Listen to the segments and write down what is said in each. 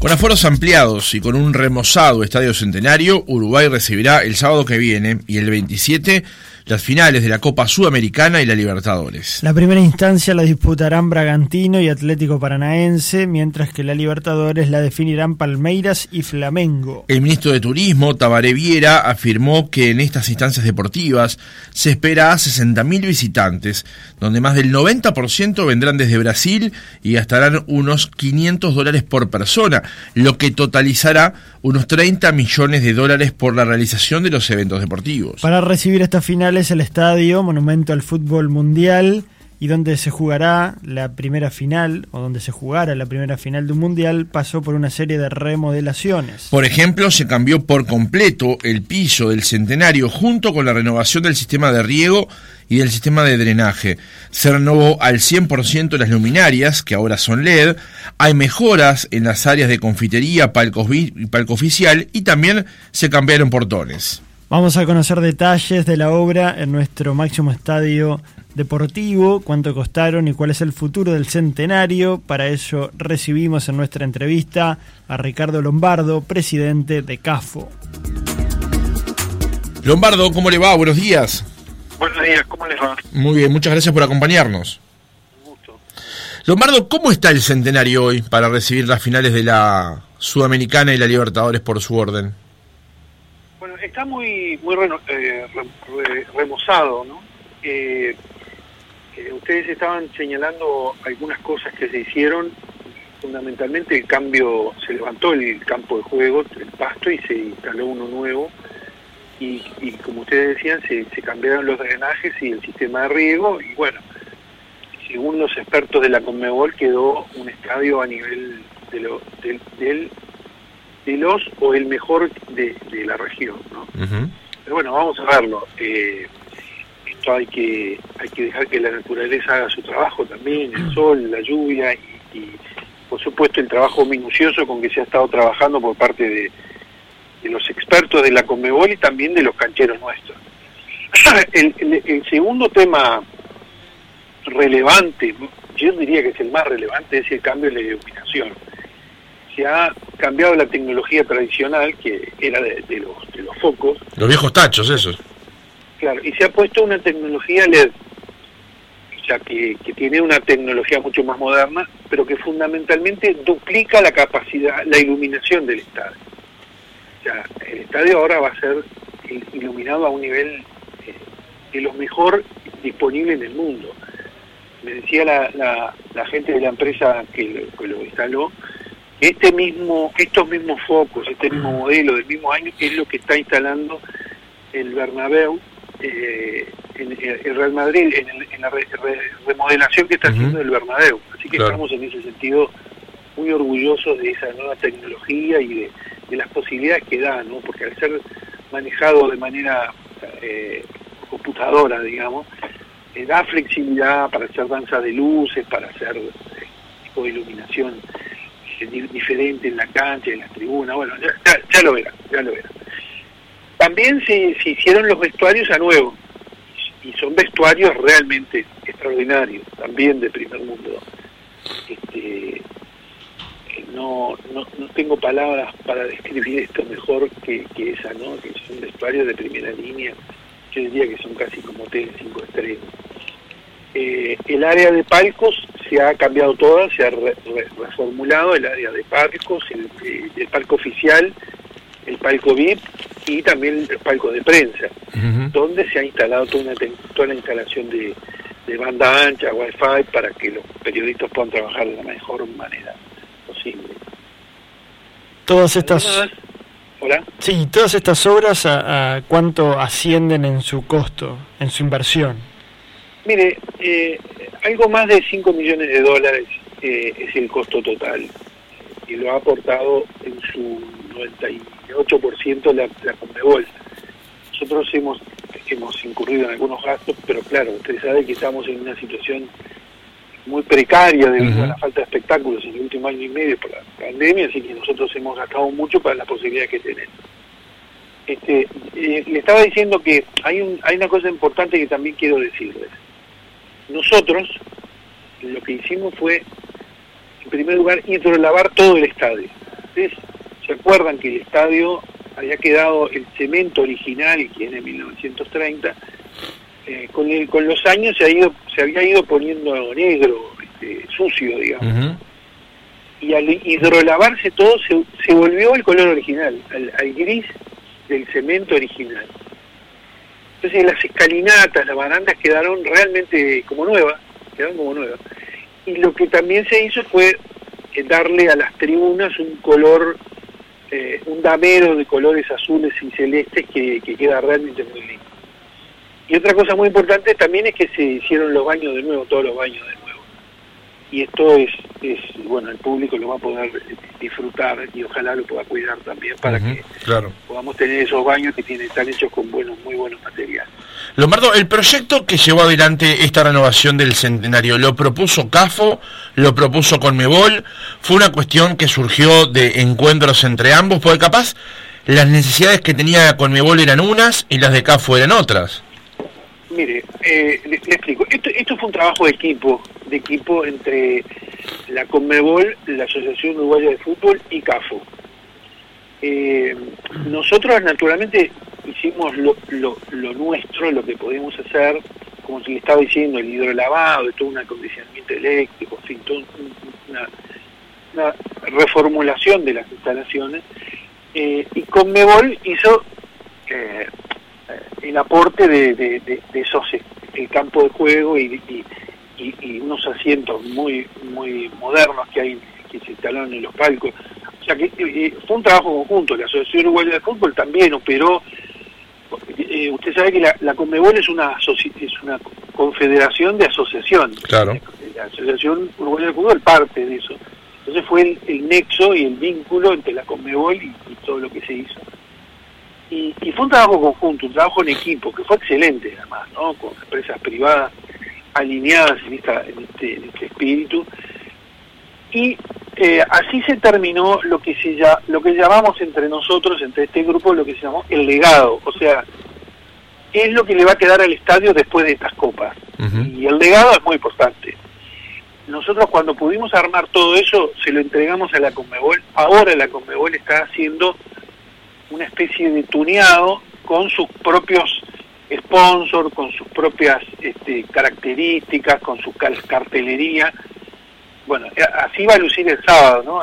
Con aforos ampliados y con un remozado Estadio Centenario, Uruguay recibirá el sábado que viene y el 27 las finales de la Copa Sudamericana y la Libertadores. La primera instancia la disputarán Bragantino y Atlético Paranaense, mientras que la Libertadores la definirán Palmeiras y Flamengo. El ministro de Turismo, Tabaré Viera, afirmó que en estas instancias deportivas se espera a 60.000 visitantes, donde más del 90% vendrán desde Brasil y gastarán unos 500 dólares por persona, lo que totalizará unos 30 millones de dólares por la realización de los eventos deportivos. Para recibir finales, el estadio, monumento al fútbol mundial, y donde se jugará la primera final, o donde se jugara la primera final de un mundial, pasó por una serie de remodelaciones. Por ejemplo, se cambió por completo el piso del centenario junto con la renovación del sistema de riego y del sistema de drenaje. Se renovó al 100% las luminarias, que ahora son LED. Hay mejoras en las áreas de confitería, palco, palco oficial y también se cambiaron portones. Vamos a conocer detalles de la obra en nuestro máximo estadio deportivo, cuánto costaron y cuál es el futuro del centenario. Para ello recibimos en nuestra entrevista a Ricardo Lombardo, presidente de CAFO. Lombardo, ¿cómo le va? Buenos días. Buenos días, ¿cómo les va? Muy bien, muchas gracias por acompañarnos. Un gusto. Lombardo, ¿cómo está el centenario hoy para recibir las finales de la Sudamericana y la Libertadores por su orden? Está muy muy eh, remozado, ¿no? Eh, ustedes estaban señalando algunas cosas que se hicieron, fundamentalmente el cambio, se levantó el campo de juego, el pasto, y se instaló uno nuevo, y, como ustedes decían, se, cambiaron los drenajes y el sistema de riego, y bueno, según los expertos de la Conmebol, quedó un estadio a nivel del, de los o el mejor de, la región, ¿no? Pero bueno, vamos a verlo. Eh, hay que, hay que dejar que la naturaleza haga su trabajo también, el sol, la lluvia y, por supuesto el trabajo minucioso con que se ha estado trabajando por parte de, los expertos de la Conmebol y también de los cancheros nuestros. el, segundo tema relevante, yo diría que es el más relevante, es el cambio de la iluminación. Se ha cambiado la tecnología tradicional, que era de, los, de los focos. Los viejos tachos, esos Claro, y se ha puesto una tecnología LED, o sea, que, tiene una tecnología mucho más moderna, pero que fundamentalmente duplica la capacidad, la iluminación del estadio. O sea, el estadio ahora va a ser iluminado a un nivel eh, de lo mejor disponible en el mundo. Me decía la, la, gente de la empresa que lo, que lo instaló, este mismo, estos mismos focos, este mismo modelo del mismo año es lo que está instalando el Bernabéu eh, en, el Real Madrid, en, la remodelación que está haciendo el Bernabéu. Así que estamos en ese sentido muy orgullosos de esa nueva tecnología y de, las posibilidades que da, ¿no? porque al ser manejado de manera eh, computadora, digamos, eh, da flexibilidad para hacer danza de luces, para hacer eh, tipo de iluminación diferente en la cancha, en las tribunas, bueno, ya, lo verán, ya lo verán. También se, hicieron los vestuarios a nuevo, y son vestuarios realmente extraordinarios, también de primer mundo. Este, no, no, no tengo palabras para describir esto mejor que, esa, ¿no? que son vestuarios de primera línea, yo diría que son casi como hoteles cinco estrellas. Eh, el área de palcos se ha cambiado toda, se ha reformulado el área de palcos, el, el palco oficial, el palco VIP y también el palco de prensa, donde se ha instalado toda, una, toda la instalación de, banda ancha, wifi, para que los periodistas puedan trabajar de la mejor manera posible. Todas estas... ¿Hola? Sí, todas estas obras, ¿a, cuánto ascienden en su costo, en su inversión? Mire, eh, algo más de 5 millones de dólares eh, es el costo total y lo ha aportado en su 98% la, la Conmebol. Nosotros hemos, hemos incurrido en algunos gastos, pero claro, usted sabe que estamos en una situación muy precaria debido a la falta de espectáculos en el último año y medio por la pandemia, así que nosotros hemos gastado mucho para la posibilidad que tenemos. Este, eh, le estaba diciendo que hay, un, hay una cosa importante que también quiero decirles. Nosotros lo que hicimos fue, en primer lugar, hidrolavar todo el estadio. Ustedes se acuerdan que el estadio había quedado el cemento original, que es de 1930, eh, con, el, con los años se, ha ido, se había ido poniendo negro, este, sucio, digamos. Y al hidrolavarse todo se, se volvió el color original, al, gris del cemento original. Entonces las escalinatas, las barandas quedaron realmente como nuevas, quedaron como nuevas. Y lo que también se hizo fue eh, darle a las tribunas un color eh, un damero de colores azules y celestes que, queda realmente muy lindo. Y otra cosa muy importante también es que se hicieron los baños de nuevo, todos los baños de nuevo y esto es, es, bueno, el público lo va a poder disfrutar y ojalá lo pueda cuidar también para que podamos tener esos baños que tienen, están hechos con buenos, muy buenos materiales. Lombardo, el proyecto que llevó adelante esta renovación del centenario, ¿lo propuso CAFO? ¿Lo propuso Conmebol? ¿Fue una cuestión que surgió de encuentros entre ambos? Porque capaz las necesidades que tenía Conmebol eran unas y las de CAFO eran otras. Mire, eh, le, explico. Esto, esto fue un trabajo de equipo, de equipo entre la Conmebol, la Asociación Uruguaya de Fútbol y CAFO. Eh, nosotros naturalmente hicimos lo, nuestro, lo que podíamos hacer, como se le estaba diciendo, el hidrolavado, todo un acondicionamiento eléctrico, en fin, una, reformulación de las instalaciones. Eh, y Conmebol hizo eh, el aporte de, de, esos el campo de juego y, unos asientos muy muy modernos que hay que se instalaron en los palcos. O sea que eh, fue un trabajo conjunto. La asociación uruguaya de fútbol también operó. Eh, usted sabe que la, la Conmebol es una es una confederación de asociaciones claro. La asociación uruguaya de fútbol parte de eso. Entonces fue el, nexo y el vínculo entre la Conmebol y todo lo que se hizo. Y, fue un trabajo conjunto, un trabajo en equipo, que fue excelente además, ¿no? con empresas privadas alineadas en, esta, en, este, este espíritu. Y eh, así se terminó lo que, se, ya, lo que llamamos entre nosotros, entre este grupo, lo que se llamó el legado. O sea, ¿qué es lo que le va a quedar al estadio después de estas copas? Y el legado es muy importante. Nosotros cuando pudimos armar todo eso, se lo entregamos a la Conmebol. Ahora la Conmebol está haciendo una especie de tuneado con sus propios sponsors, con sus propias este, características, con su cartelería. Bueno, eh, así va a lucir el sábado, ¿no?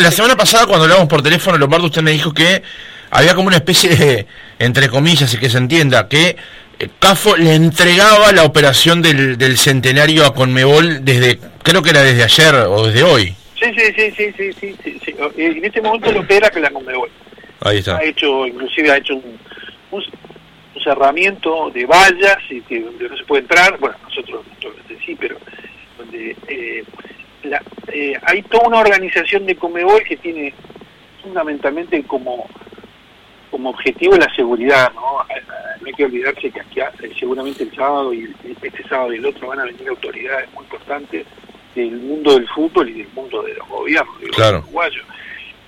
la semana pasada cuando hablamos por teléfono, Lombardo, usted me dijo que había como una especie de, entre comillas, y que se entienda, que eh, CAFO le entregaba la operación del, del centenario a Conmebol desde, creo que era desde ayer o desde hoy. Sí, sí, sí, sí, sí, sí, sí, sí. En este momento lo opera que la Conmebol. Ha hecho, inclusive ha hecho un, un, cerramiento de vallas y que donde no se puede entrar, bueno, nosotros sí, pero donde eh, eh, hay toda una organización de Comebol que tiene fundamentalmente como como objetivo la seguridad, ¿no? No hay que olvidarse que aquí eh, seguramente el sábado y este sábado y el otro van a venir autoridades muy importantes del mundo del fútbol y del mundo de los gobiernos, de los uruguayos.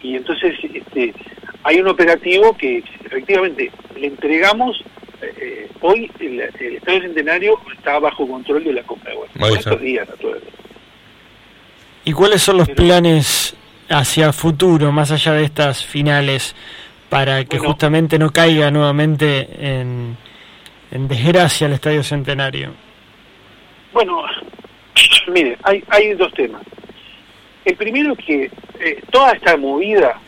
Y entonces este, hay un operativo que efectivamente le entregamos, eh, hoy el, Estado Centenario está bajo control de la Conmebol, estos días ¿Y cuáles son los planes hacia futuro, más allá de estas finales, para que justamente no caiga nuevamente en, desgracia el Estadio Centenario? Bueno, mire, hay, hay dos temas. El primero es que eh, toda esta movida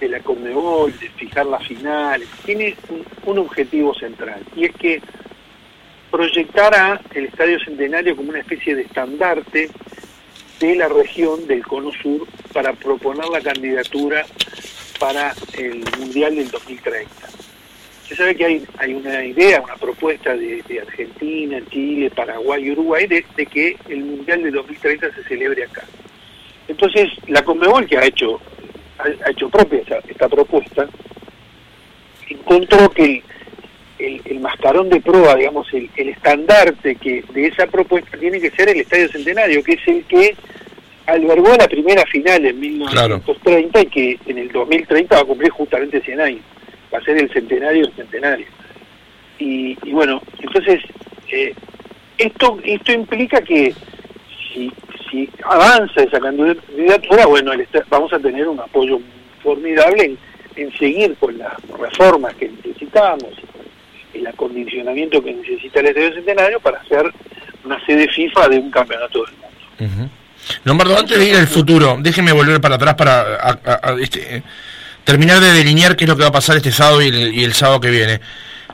de la Conmebol, de fijar las finales, tiene un, objetivo central, y es que proyectara el Estadio Centenario como una especie de estandarte de la región del Cono Sur para proponer la candidatura para el Mundial del 2030. Se sabe que hay, hay una idea, una propuesta de, Argentina, Chile, Paraguay y Uruguay de, que el Mundial del 2030 se celebre acá. Entonces, la Conmebol, que ha hecho ha, hecho propia esta, propuesta, encontró que el, mascarón de prueba, digamos, el, estandarte que de esa propuesta tiene que ser el Estadio Centenario, que es el que albergó la primera final en 1930 y que en el 2030 va a cumplir justamente 100 años. Va a ser el centenario del centenario. Y, bueno, entonces, eh, esto, esto implica que si, si avanza esa candidatura, bueno, vamos a tener un apoyo formidable en, seguir con las reformas que necesitamos el acondicionamiento que necesita el Estadio Centenario para hacer una sede FIFA de un campeonato del mundo. Lombardo, antes de ir al futuro, déjeme volver para atrás para este, terminar de delinear qué es lo que va a pasar este sábado y el, sábado que viene.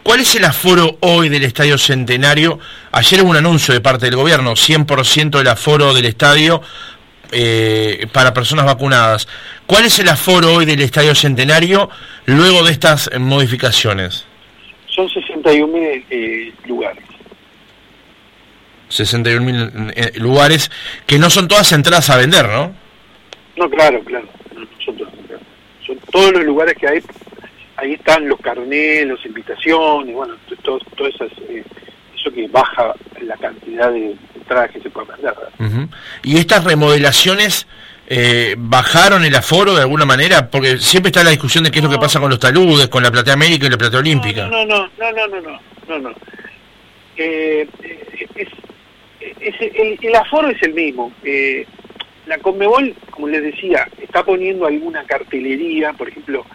¿Cuál es el aforo hoy del Estadio Centenario? Ayer hubo un anuncio de parte del gobierno, 100% del aforo del estadio eh, para personas vacunadas. ¿Cuál es el aforo hoy del Estadio Centenario luego de estas modificaciones? Son 61.000 eh, lugares. 61.000 eh, lugares que no son todas entradas a vender, ¿no? No, claro, claro. son, todos los lugares que hay. Ahí están los carnés, las invitaciones, bueno, todo, todo eh, eso que baja la cantidad de entradas que se pueden vender. ¿Y estas remodelaciones eh, bajaron el aforo de alguna manera? Porque siempre está la discusión de qué es lo que pasa con los taludes, con la Platea América y la Platea Olímpica. No, no, no, no, no, no, no, no. Eh, el, aforo es el mismo. Eh, la Conmebol, como les decía, está poniendo alguna cartelería, por ejemplo,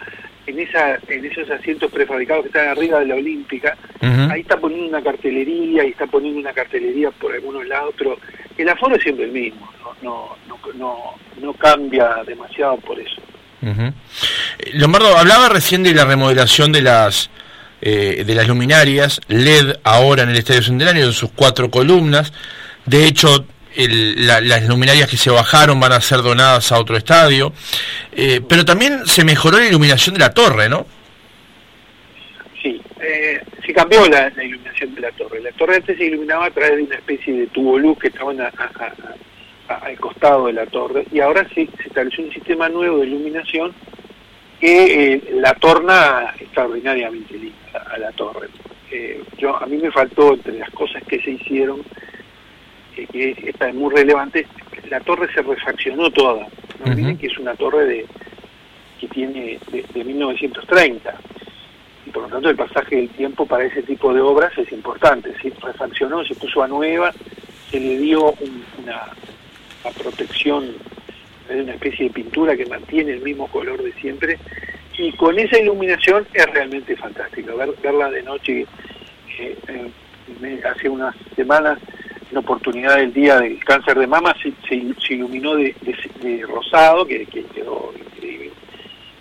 en esa en esos asientos prefabricados que están arriba de la Olímpica, ahí está poniendo una cartelería y está poniendo una cartelería por algunos lados, pero el aforo es siempre el mismo, no no no, no, cambia demasiado por eso. Lombardo, hablaba recién de la remodelación de las eh, de las luminarias, LED ahora en el Estadio Centenario, en sus cuatro columnas. De hecho, las luminarias que se bajaron van a ser donadas a otro estadio. Eh, pero también se mejoró la iluminación de la torre, ¿no? Sí, eh, se cambió la, iluminación de la torre. La torre antes se iluminaba a través de una especie de tubo luz que estaba al costado de la torre y ahora se, se estableció un sistema nuevo de iluminación que eh, la torna extraordinariamente linda a la torre. Eh, yo A mí me faltó, entre las cosas que se hicieron, que esta es muy relevante, la torre se refaccionó toda. No olviden que es una torre de que tiene de, 1930 y por lo tanto el pasaje del tiempo para ese tipo de obras es importante. Se refaccionó, se puso a nueva, se le dio una, una protección es una especie de pintura que mantiene el mismo color de siempre. Y con esa iluminación es realmente fantástico. Verla de noche eh, eh, hace unas semanas la oportunidad del día del cáncer de mama se, se, iluminó de, rosado que, quedó increíble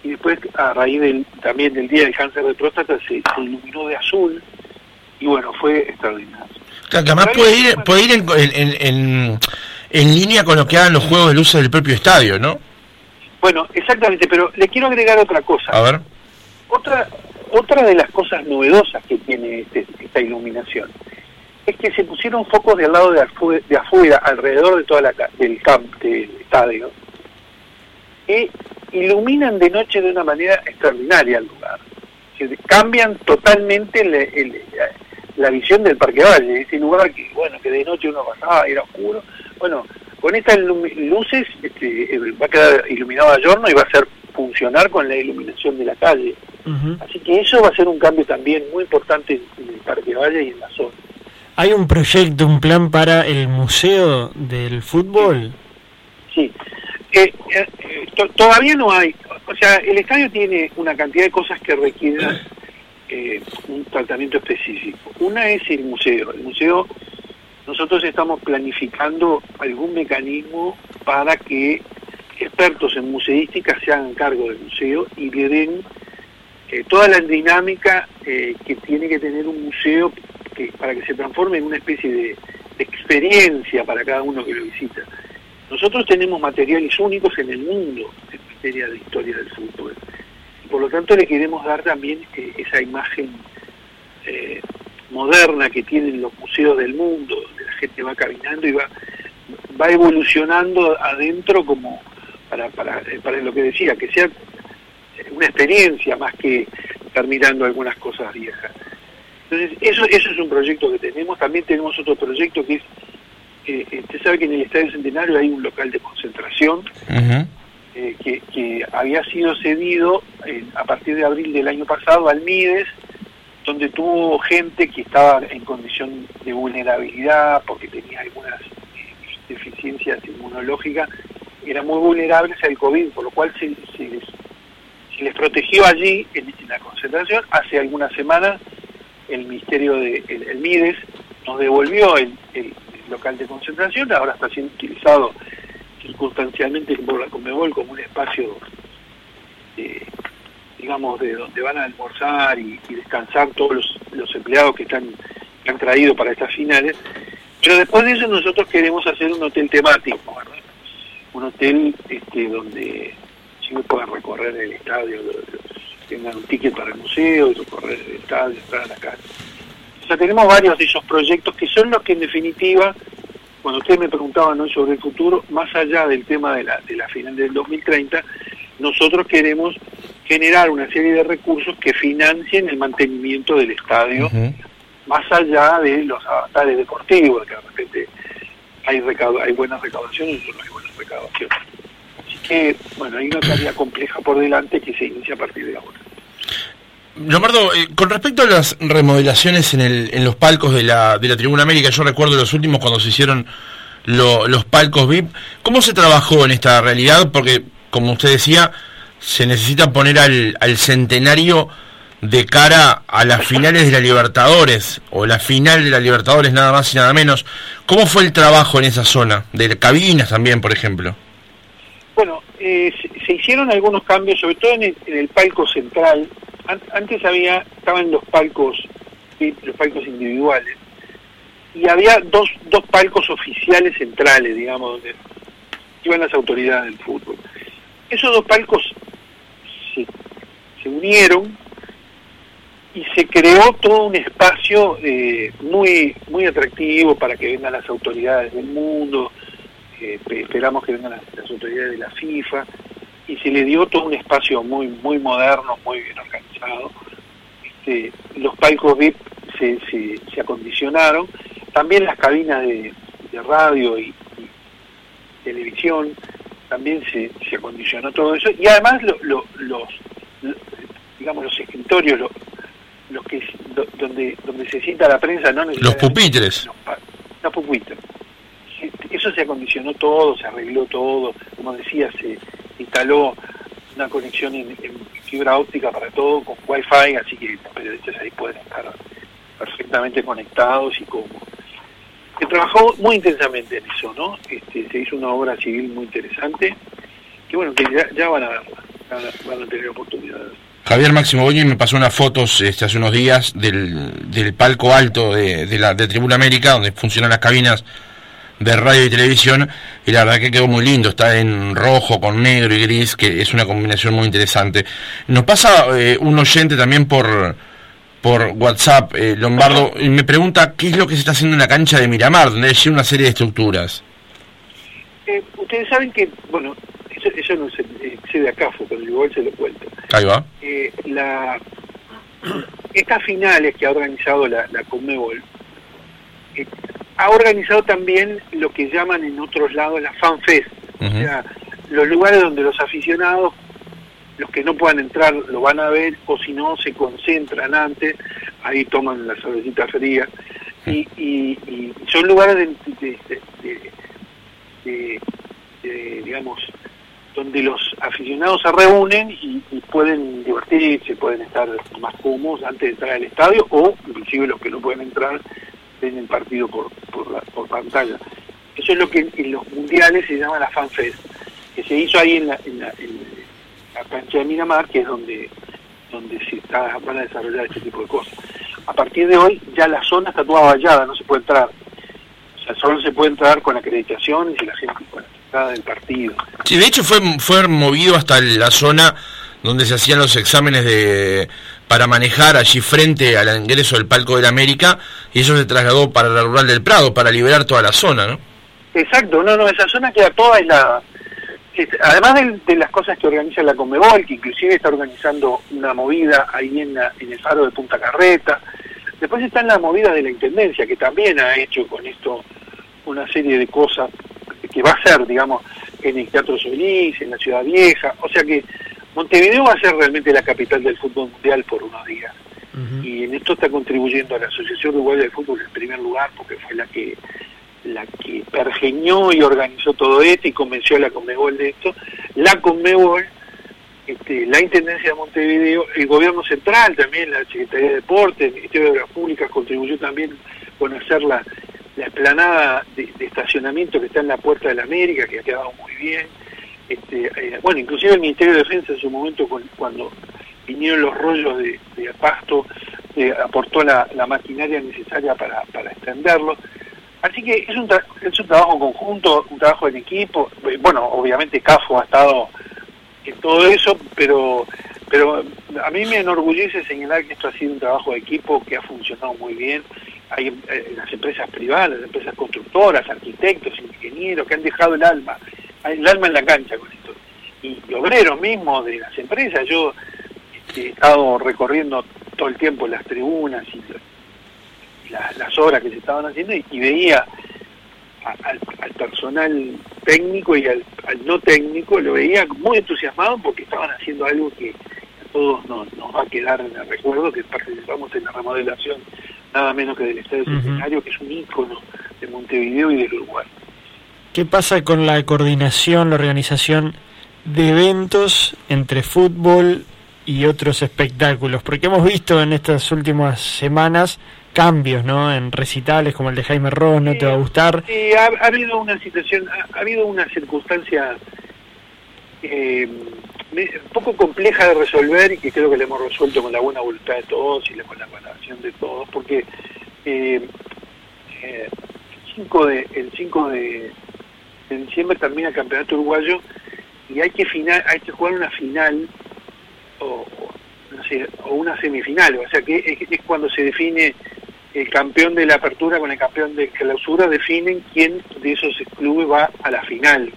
y después a raíz del, también del día del cáncer de próstata se, iluminó de azul y bueno fue extraordinario además puede ir puede ir en en línea con lo que hagan los juegos de luces del propio estadio, ¿no? Bueno, exactamente, pero le quiero agregar otra cosa. A ver. Otra, otra de las cosas novedosas que tiene este, esta iluminación es que se pusieron focos del lado de, afuera, alrededor de toda la del camp del estadio, que iluminan de noche de una manera extraordinaria el lugar. cambian totalmente la visión del Parque Valle, ese lugar que, bueno, que de noche uno pasaba, era oscuro, bueno, con estas luces este, eh, va a quedar iluminado a giorno y va a ser funcionar con la iluminación de la calle. Así que eso va a ser un cambio también muy importante en el Parque Valle y en la zona. ¿Hay un proyecto, un plan para el Museo del Fútbol? Sí. Eh, eh, todavía no hay. O sea, el estadio tiene una cantidad de cosas que requieren un tratamiento específico. Una es el museo. El museo nosotros estamos planificando algún mecanismo para que expertos en museística se hagan cargo del museo y le den eh, toda la dinámica eh, que tiene que tener un museo que, para que se transforme en una especie de, experiencia para cada uno que lo visita. Nosotros tenemos materiales únicos en el mundo en materia de historia del fútbol. Y por lo tanto le queremos dar también eh, esa imagen moderna que tienen los museos del mundo, donde la gente va caminando y va, va evolucionando adentro como para, para, eh, para lo que decía, que sea una experiencia más que estar mirando algunas cosas viejas. Entonces, eso, eso es un proyecto que tenemos. También tenemos otro proyecto que es, eh, usted sabe que en el Estadio Centenario hay un local de concentración eh, que, que, había sido cedido a partir de abril del año pasado al MIDES donde tuvo gente que estaba en condición de vulnerabilidad porque tenía algunas eh, deficiencias inmunológicas eran muy vulnerables al COVID, por lo cual se, les, se les, protegió allí en, la concentración. Hace algunas semanas el Ministerio de el, Mides nos devolvió el, local de concentración, ahora está siendo utilizado circunstancialmente por la Comebol como un espacio digamos de donde van a almorzar y, descansar todos los, empleados que están han traído para estas finales pero después de eso nosotros queremos hacer un hotel temático, ¿verdad? Un hotel este, donde chicos puedan recorrer el estadio, tengan un ticket para el museo, recorrer el estadio, entrar a la casa. O sea, tenemos varios de esos proyectos que son los que en definitiva, cuando ustedes me preguntaban ¿no? sobre el futuro, más allá del tema de la, de la final del 2030, nosotros queremos generar una serie de recursos que financien el mantenimiento del estadio más allá de los avatares deportivos, que de repente hay, hay buenas recaudaciones y no hay buenas recaudaciones. Que, bueno, hay una tarea compleja por delante que se inicia a partir de ahora. Leonardo, eh, con respecto a las remodelaciones en, en los palcos de la, de la Tribuna América, yo recuerdo los últimos cuando se hicieron los palcos VIP, ¿cómo se trabajó en esta realidad? Porque, como usted decía, se necesita poner al, al centenario de cara a las finales de la Libertadores, o la final de la Libertadores nada más y nada menos. ¿Cómo fue el trabajo en esa zona? De cabinas también, por ejemplo. Eh, se, hicieron algunos cambios, sobre todo en el, palco central. antes había, estaban los palcos, los palcos individuales, y había dos, dos palcos oficiales centrales, digamos, donde iban las autoridades del fútbol. Esos dos palcos se, se unieron y se creó todo un espacio eh, muy muy atractivo para que vengan las autoridades del mundo, eh, esperamos que vengan las, autoridades de la FIFA, y se le dio todo un espacio muy muy moderno, muy bien organizado. Este, los palcos VIP se, se, acondicionaron, también las cabinas de, radio y, televisión, también se, se acondicionó todo eso, y además los digamos los escritorios, los, los que donde donde se sienta la prensa no los pupitres. los, pupitres eso se acondicionó todo se arregló todo como decía se instaló una conexión en, fibra óptica para todo con wifi así que los periodistas ahí pueden estar perfectamente conectados y como se trabajó muy intensamente en eso no este, se hizo una obra civil muy interesante que bueno que ya, van a van a tener oportunidades Javier Máximo Boñi me pasó unas fotos este, hace unos días del, del palco alto de, la de Tribuna América, donde funcionan las cabinas de radio y televisión, y la verdad que quedó muy lindo, está en rojo con negro y gris, que es una combinación muy interesante. Nos pasa eh, un oyente también por, por WhatsApp, eh, Lombardo, y me pregunta qué es lo que se está haciendo en la cancha de Miramar, donde hay una serie de estructuras. Eh, ustedes saben que, bueno, eso, no se excede a CAFO, pero igual se lo cuento. Ahí va. Eh, la, estas finales que ha organizado la, la Conmebol, eh, ha organizado también lo que llaman en otros lados la FanFest, o sea, los lugares donde los aficionados, los que no puedan entrar, lo van a ver, o si no, se concentran antes, ahí toman la cervecita fría, y, y, son lugares de, de, de digamos, donde los aficionados se reúnen y, pueden divertirse, pueden estar más cómodos antes de entrar al estadio o inclusive los que no pueden entrar ven el partido por, por, pantalla. Eso es lo que en, los mundiales se llama la FanFest, que se hizo ahí en la, en la, cancha de Miramar, que es donde, donde se está, van a desarrollar este tipo de cosas. A partir de hoy ya la zona está toda vallada, no se puede entrar. O sea, solo se puede entrar con acreditaciones y la gente del partido. Sí, de hecho fue, fue movido hasta la zona donde se hacían los exámenes de para manejar allí frente al ingreso del Palco de la América y eso se trasladó para la Rural del Prado, para liberar toda la zona, ¿no? Exacto, no, no, esa zona queda toda la Además de, las cosas que organiza la Conmebol, que inclusive está organizando una movida ahí en, en el faro de Punta Carreta, después están las movidas de la Intendencia, que también ha hecho con esto una serie de cosas que va a ser, digamos, en el Teatro Solís, en la Ciudad Vieja, o sea que Montevideo va a ser realmente la capital del fútbol mundial por unos días. Y en esto está contribuyendo a la Asociación Uruguaya de Fútbol en primer lugar, porque fue la que la que pergeñó y organizó todo esto y convenció a la Conmebol de esto, la Conmebol, este, la Intendencia de Montevideo, el Gobierno Central también, la Secretaría de Deportes, el Ministerio de Obras Públicas contribuyó también con hacer la, la esplanada de, estacionamiento que está en la Puerta de la América, que ha quedado muy bien. Este, eh, bueno, inclusive el Ministerio de Defensa en su momento cuando vinieron los rollos de, de pasto, eh, aportó la, maquinaria necesaria para, extenderlo. Así que es un, es un trabajo conjunto, un trabajo en equipo. Eh, bueno, obviamente CAFO ha estado en todo eso, pero pero a mí me enorgullece señalar que esto ha sido un trabajo de equipo que ha funcionado muy bien. Hay las empresas privadas, las empresas constructoras, arquitectos, ingenieros que han dejado el alma, el alma en la cancha con esto. Y, obreros mismos de las empresas. Yo este, he estado recorriendo todo el tiempo las tribunas y las obras que se estaban haciendo y, veía al, personal técnico y al, no técnico, lo veía muy entusiasmado porque estaban haciendo algo que a todos nos, va a quedar en el recuerdo, que participamos en la remodelación nada menos que del Estadio Centenario, que es un ícono de Montevideo y del Uruguay. ¿Qué pasa con la coordinación, la organización de eventos entre fútbol y otros espectáculos? Porque hemos visto en estas últimas semanas cambios, ¿no? En recitales como el de Jaime Ross, ¿no te va a gustar? Sí, ha, habido una situación, ha, habido una circunstancia eh, poco compleja de resolver y que creo que le hemos resuelto con la buena voluntad de todos y con la colaboración de todos, porque eh, eh, el 5 de, el 5 de, diciembre termina el campeonato uruguayo y hay que final, hay que jugar una final o, no sé, o una semifinal, o sea que es cuando se define el campeón de la apertura con el campeón de clausura definen quién de esos clubes va a la final.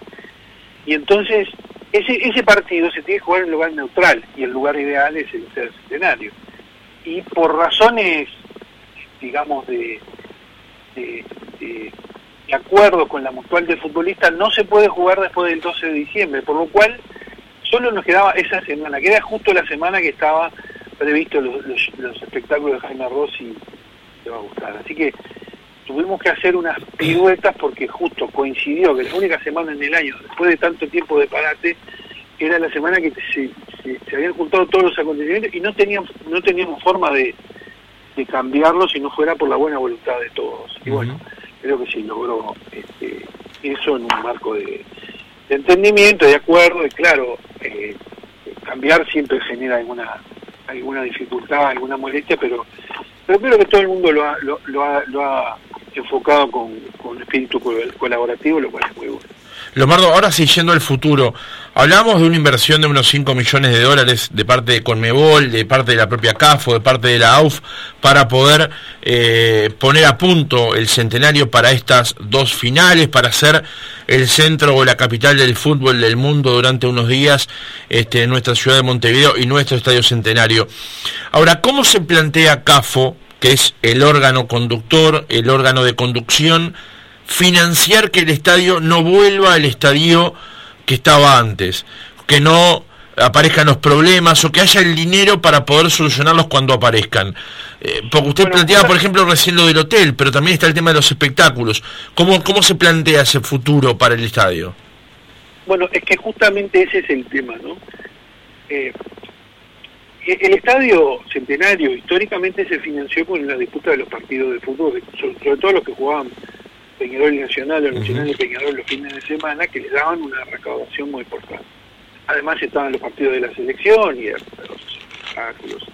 Y entonces ese, ese partido se tiene que jugar en lugar neutral y el lugar ideal es el Centenario. Y por razones, digamos, de, de, de, acuerdo con la mutual del futbolista, no se puede jugar después del 12 de diciembre, por lo cual solo nos quedaba esa semana, que era justo la semana que estaba previsto los, los, espectáculos de Jaime Rossi va a gustar. Así que tuvimos que hacer unas piruetas porque justo coincidió que la única semana en el año, después de tanto tiempo de parate, era la semana que se, se, habían juntado todos los acontecimientos y no teníamos, no teníamos forma de, de cambiarlo si no fuera por la buena voluntad de todos. Y bueno, creo que se logró este, eso en un marco de, entendimiento, de acuerdo, y claro, eh, cambiar siempre genera alguna alguna dificultad, alguna molestia, pero pero creo que todo el mundo lo ha, lo, ha, lo ha enfocado con, con espíritu colaborativo, lo cual es muy bueno. Lomardo, ahora sí, yendo al futuro, hablamos de una inversión de unos 5 millones de dólares de parte de Conmebol, de parte de la propia CAFO, de parte de la AUF, para poder eh, poner a punto el centenario para estas dos finales, para ser el centro o la capital del fútbol del mundo durante unos días este, en nuestra ciudad de Montevideo y nuestro estadio centenario. Ahora, ¿cómo se plantea CAFO, que es el órgano conductor, el órgano de conducción, financiar que el estadio no vuelva al estadio que estaba antes, que no aparezcan los problemas o que haya el dinero para poder solucionarlos cuando aparezcan. Eh, porque usted planteaba, por ejemplo, recién lo del hotel, pero también está el tema de los espectáculos. ¿Cómo, ¿Cómo se plantea ese futuro para el estadio? Bueno, es que justamente ese es el tema, ¿no? Eh, el estadio centenario históricamente se financió con la disputa de los partidos de fútbol, sobre todo los que jugaban Peñarol Nacional o Nacional y Peñarol los fines de semana, que le daban una recaudación muy importante. Además estaban los partidos de la selección y los espectáculos.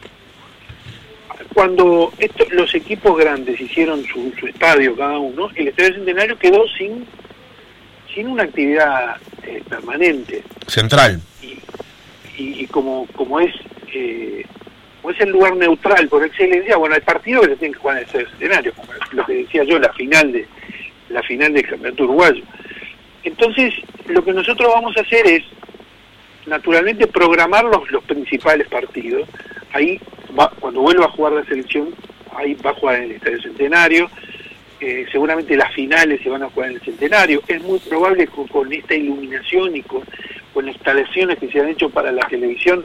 Cuando los equipos grandes hicieron su, estadio cada uno, el Estadio Centenario quedó sin, sin una actividad eh, permanente. Central. Y, como, como es eh, como es el lugar neutral por excelencia, bueno, hay partidos que se tienen que jugar en el Estadio Centenario, como lo que decía yo, la final de la final del campeonato uruguayo. Entonces, lo que nosotros vamos a hacer es, naturalmente, programar los, los principales partidos. Ahí, va, cuando vuelva a jugar la selección, ahí va a jugar en el Estadio Centenario. Eh, seguramente las finales se van a jugar en el Centenario. Es muy probable que con, esta iluminación y con, con instalaciones que se han hecho para la televisión,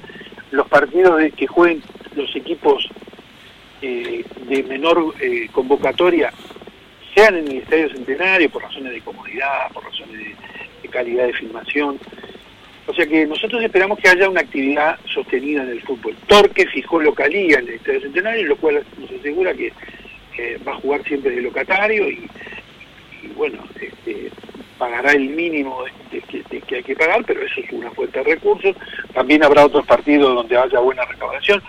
los partidos de, que jueguen los equipos eh, de menor eh, convocatoria sean en el Estadio Centenario por razones de comodidad, por razones de, calidad de filmación. O sea que nosotros esperamos que haya una actividad sostenida en el fútbol. Torque fijó localía en el Estadio Centenario, lo cual nos asegura que va a jugar siempre de locatario y, bueno, este, pagará el mínimo que hay que pagar, pero eso es una fuente de recursos. También habrá otros partidos donde haya buena recaudación.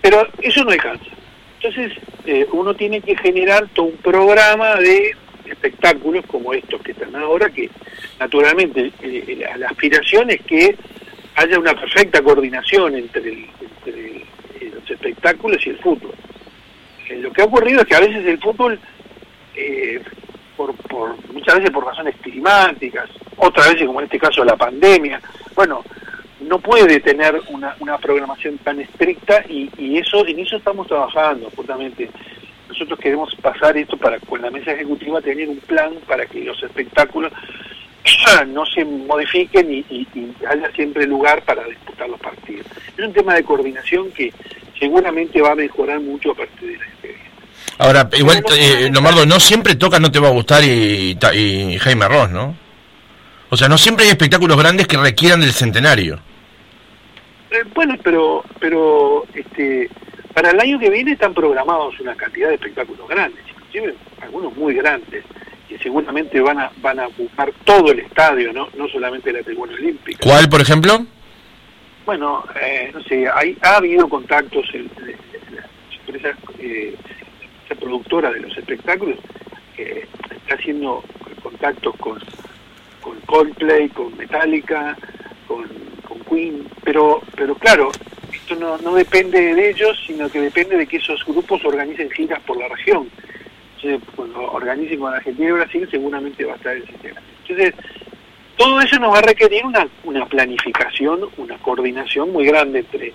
Pero eso no alcanza. Entonces, eh, uno tiene que generar todo un programa de espectáculos como estos que están ahora, que naturalmente eh, la aspiración es que haya una perfecta coordinación entre, los espectáculos y el fútbol. Eh, lo que ha ocurrido es que a veces el fútbol, por, muchas veces por razones climáticas, otras veces como en este caso la pandemia, bueno, no puede tener una, una programación tan estricta y, y, eso en eso estamos trabajando justamente. Nosotros queremos pasar esto para con la mesa ejecutiva tener un plan para que los espectáculos no se modifiquen y, haya siempre lugar para disputar los partidos. Es un tema de coordinación que seguramente va a mejorar mucho a partir de la experiencia. Ahora igual eh, Lomardo no siempre toca no te va a gustar y, y Jaime Ross no o sea no siempre hay espectáculos grandes que requieran del centenario eh, bueno, pero pero este para el año que viene están programados una cantidad de espectáculos grandes, inclusive algunos muy grandes, que seguramente van a van a ocupar todo el estadio, no no solamente la tribuna olímpica. ¿Cuál, por ejemplo? Bueno, eh, no sé, hay, ha habido contactos en, la empresa eh, productora de los espectáculos que está haciendo contactos con con Coldplay, con Metallica, con pero, pero claro, esto no, no depende de ellos, sino que depende de que esos grupos organicen giras por la región. Entonces, cuando organicen con Argentina y Brasil, seguramente va a estar el sistema. Entonces, todo eso nos va a requerir una, una planificación, una coordinación muy grande entre,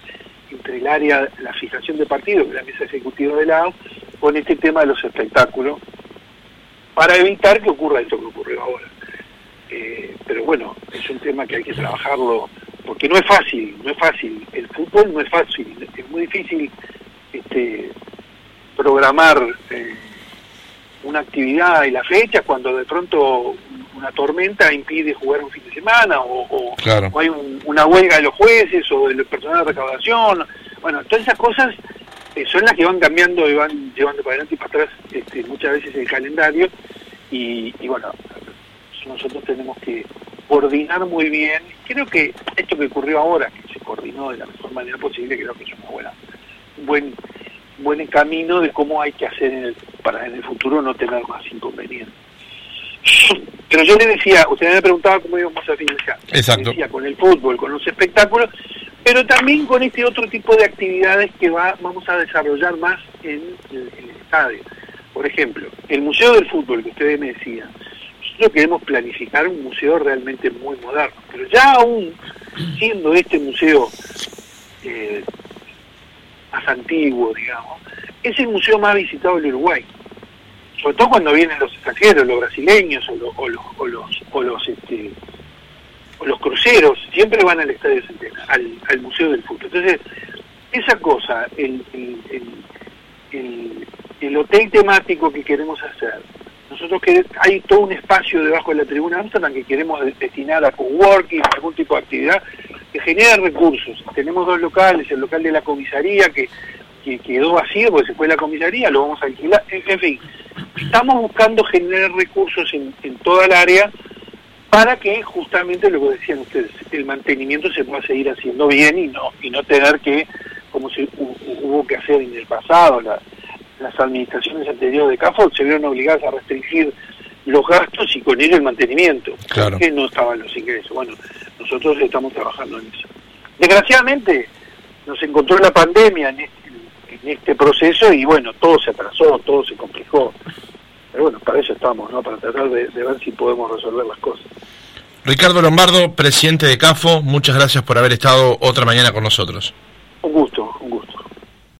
entre el área, la fijación de partidos, la mesa ejecutiva del lado, con este tema de los espectáculos, para evitar que ocurra esto que ocurrió ahora. Eh, pero bueno, es un tema que hay que trabajarlo porque no es fácil, no es fácil. El fútbol no es fácil, es muy difícil este, programar eh, una actividad y la fecha cuando de pronto una tormenta impide jugar un fin de semana o, hay una huelga de los jueces o del personal de recaudación. Bueno, todas esas cosas eh, son las que van cambiando y van llevando para adelante y para atrás este, muchas veces el calendario y bueno, nosotros tenemos que coordinar muy bien. Creo que esto que ocurrió ahora, que se coordinó de la mejor manera posible, creo que es una buena, un buen, buen camino de cómo hay que hacer en el, para en el futuro no tener más inconvenientes. Pero yo le decía, usted me preguntaba cómo íbamos a financiar. Exacto. Decía, con el fútbol, con los espectáculos, pero también con este otro tipo de actividades que va, vamos a desarrollar más en el estadio. Por ejemplo, el Museo del Fútbol que ustedes me decían, nosotros queremos planificar un museo realmente muy moderno, pero ya aún siendo este museo eh, más antiguo, digamos, es el museo más visitado del Uruguay. Sobre todo cuando vienen los extranjeros, los brasileños o, los, o los, o los, este, o los cruceros, siempre van al Estadio Centena, al, al Museo del Fútbol. Entonces, esa cosa, el, el hotel temático que queremos hacer, nosotros que hay todo un espacio debajo de la tribuna Amsterdam que queremos destinar a coworking, algún tipo de actividad que genera recursos. Tenemos dos locales, el local de la comisaría que, quedó vacío porque se fue la comisaría, lo vamos a alquilar, en, fin. Estamos buscando generar recursos en, en toda el área para que justamente lo que decían ustedes, el mantenimiento se pueda seguir haciendo bien y no y no tener que, como se hubo que hacer en el pasado, la, las administraciones anteriores de CAFO se vieron obligadas a restringir los gastos y con ello el mantenimiento, claro. que no estaban los ingresos. Bueno, nosotros estamos trabajando en eso. Desgraciadamente nos encontró la pandemia en este, este proceso y bueno, todo se atrasó, todo se complicó. Pero bueno, para eso estamos, ¿no? Para tratar de, de ver si podemos resolver las cosas. Ricardo Lombardo, presidente de CAFO, muchas gracias por haber estado otra mañana con nosotros. Un gusto.